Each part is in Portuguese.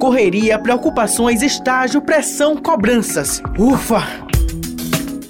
Correria, preocupações, estágio, pressão, cobranças. Ufa!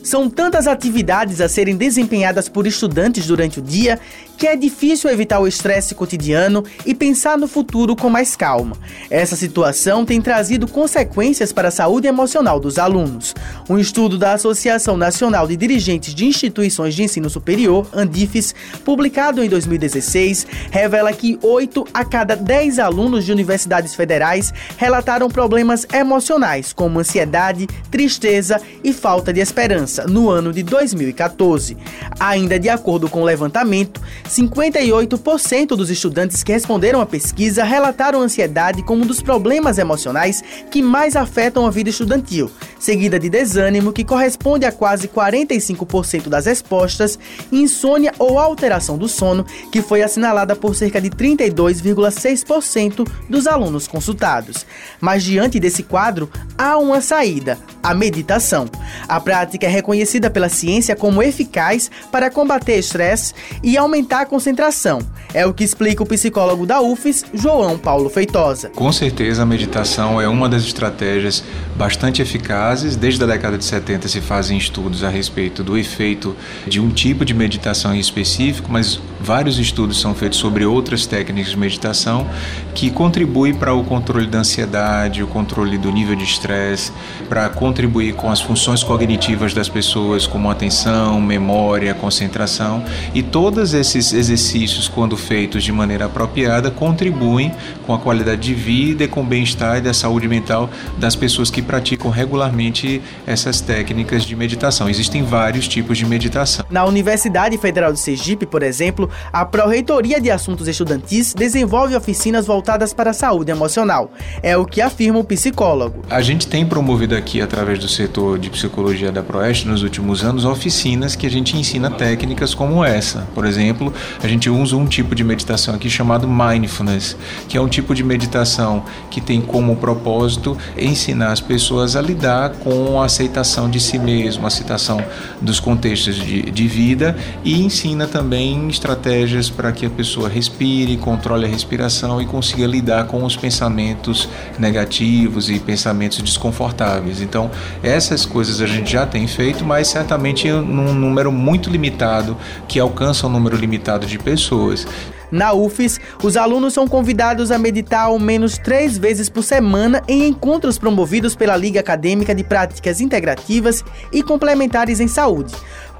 São tantas atividades a serem desempenhadas por estudantes durante o dia que é difícil evitar o estresse cotidiano e pensar no futuro com mais calma. Essa situação tem trazido consequências para a saúde emocional dos alunos. Um estudo da Associação Nacional de Dirigentes de Instituições de Ensino Superior, ANDIFES, publicado em 2016, revela que 8 a cada 10 alunos de universidades federais relataram problemas emocionais, como ansiedade, tristeza e falta de esperança, no ano de 2014. Ainda de acordo com o levantamento, 58% dos estudantes que responderam à pesquisa relataram ansiedade como um dos problemas emocionais que mais afetam a vida estudantil, seguida de desânimo, que corresponde a quase 45% das respostas, insônia ou alteração do sono, que foi assinalada por cerca de 32,6% dos alunos consultados. Mas diante desse quadro, há uma saída: a meditação. A prática é reconhecida pela ciência como eficaz para combater estresse e aumentar a concentração. É o que explica o psicólogo da UFES, João Paulo Feitosa. Com certeza, a meditação é uma das estratégias bastante eficazes. Desde a década de 70 se fazem estudos a respeito do efeito de um tipo de meditação em específico, mas vários estudos são feitos sobre outras técnicas de meditação que contribuem para o controle da ansiedade, o controle do nível de estresse, para contribuir com as funções cognitivas das pessoas, como atenção, memória, concentração e todos esses exercícios, quando feitos de maneira apropriada, contribuem com a qualidade de vida e com o bem-estar e da saúde mental das pessoas que praticam regularmente essas técnicas de meditação. Existem vários tipos de meditação. Na Universidade Federal de Sergipe, por exemplo, a Pró-Reitoria de Assuntos Estudantis desenvolve oficinas voltadas para a saúde emocional. É o que afirma o psicólogo. A gente tem promovido aqui, através do setor de psicologia da Proeste, nos últimos anos, oficinas que a gente ensina técnicas como essa. Por exemplo, a gente usa um tipo de meditação aqui chamado mindfulness, que é um tipo de meditação que tem como propósito ensinar as pessoas a lidar com a aceitação de si mesmo, a aceitação dos contextos de, de vida e ensina também estratégias para que a pessoa respire, controle a respiração e consiga lidar com os pensamentos negativos e pensamentos desconfortáveis. Então, essas coisas a gente já tem feito, mas certamente num número muito limitado, que alcança um número limitado de pessoas. Na UFES, os alunos são convidados a meditar ao menos três vezes por semana em encontros promovidos pela Liga Acadêmica de Práticas Integrativas e Complementares em Saúde.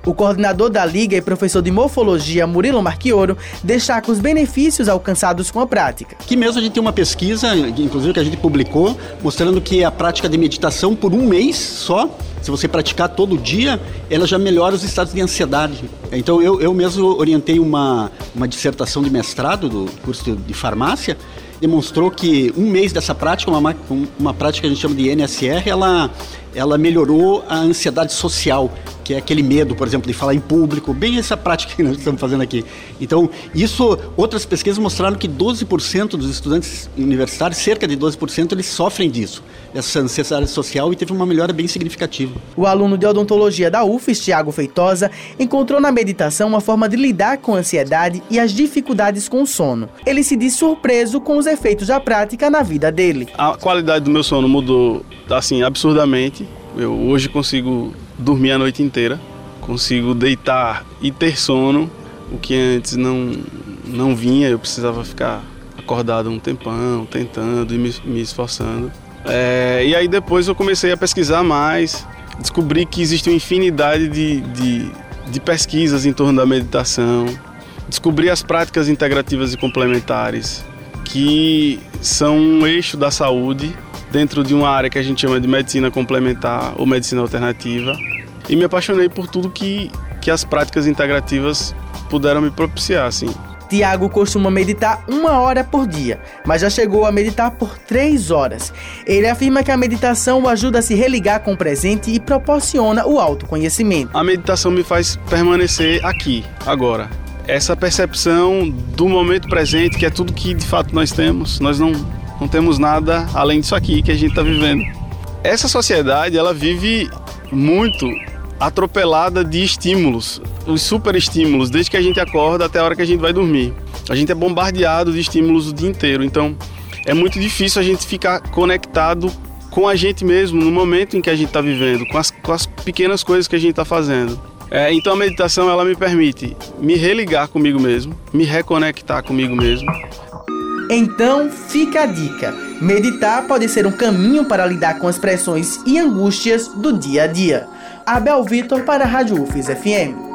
O coordenador da Liga e professor de morfologia, Murilo Marchioro, destaca os benefícios alcançados com a prática. Aqui mesmo a gente tem uma pesquisa, inclusive que a gente publicou, mostrando que a prática de meditação por um mês só, se você praticar todo dia, ela já melhora os estados de ansiedade. Então eu, eu mesmo orientei uma, uma dissertação de mestrado do curso de farmácia, demonstrou que um mês dessa prática, uma, uma prática que a gente chama de NSR, ela, ela melhorou a ansiedade social que é aquele medo, por exemplo, de falar em público, bem essa prática que nós estamos fazendo aqui. Então, isso, outras pesquisas mostraram que 12% dos estudantes universitários, cerca de 12%, eles sofrem disso, essa ansiedade social, e teve uma melhora bem significativa. O aluno de odontologia da UFES, Tiago Feitosa, encontrou na meditação uma forma de lidar com a ansiedade e as dificuldades com o sono. Ele se diz surpreso com os efeitos da prática na vida dele. A qualidade do meu sono mudou, assim, absurdamente. Eu hoje consigo dormir a noite inteira, consigo deitar e ter sono, o que antes não, não vinha, eu precisava ficar acordado um tempão, tentando e me, me esforçando. É, e aí depois eu comecei a pesquisar mais, descobri que existe uma infinidade de, de, de pesquisas em torno da meditação, descobri as práticas integrativas e complementares, que são um eixo da saúde dentro de uma área que a gente chama de medicina complementar ou medicina alternativa. E me apaixonei por tudo que, que as práticas integrativas puderam me propiciar, assim. Tiago costuma meditar uma hora por dia, mas já chegou a meditar por três horas. Ele afirma que a meditação o ajuda a se religar com o presente e proporciona o autoconhecimento. A meditação me faz permanecer aqui, agora. Essa percepção do momento presente, que é tudo que de fato nós temos, nós não não temos nada além disso aqui que a gente está vivendo. Essa sociedade ela vive muito atropelada de estímulos, os super estímulos, desde que a gente acorda até a hora que a gente vai dormir. A gente é bombardeado de estímulos o dia inteiro, então é muito difícil a gente ficar conectado com a gente mesmo no momento em que a gente está vivendo, com as, com as pequenas coisas que a gente está fazendo. É, então a meditação ela me permite me religar comigo mesmo, me reconectar comigo mesmo. Então fica a dica: meditar pode ser um caminho para lidar com as pressões e angústias do dia a dia. Abel Vitor para a Rádio UFES FM.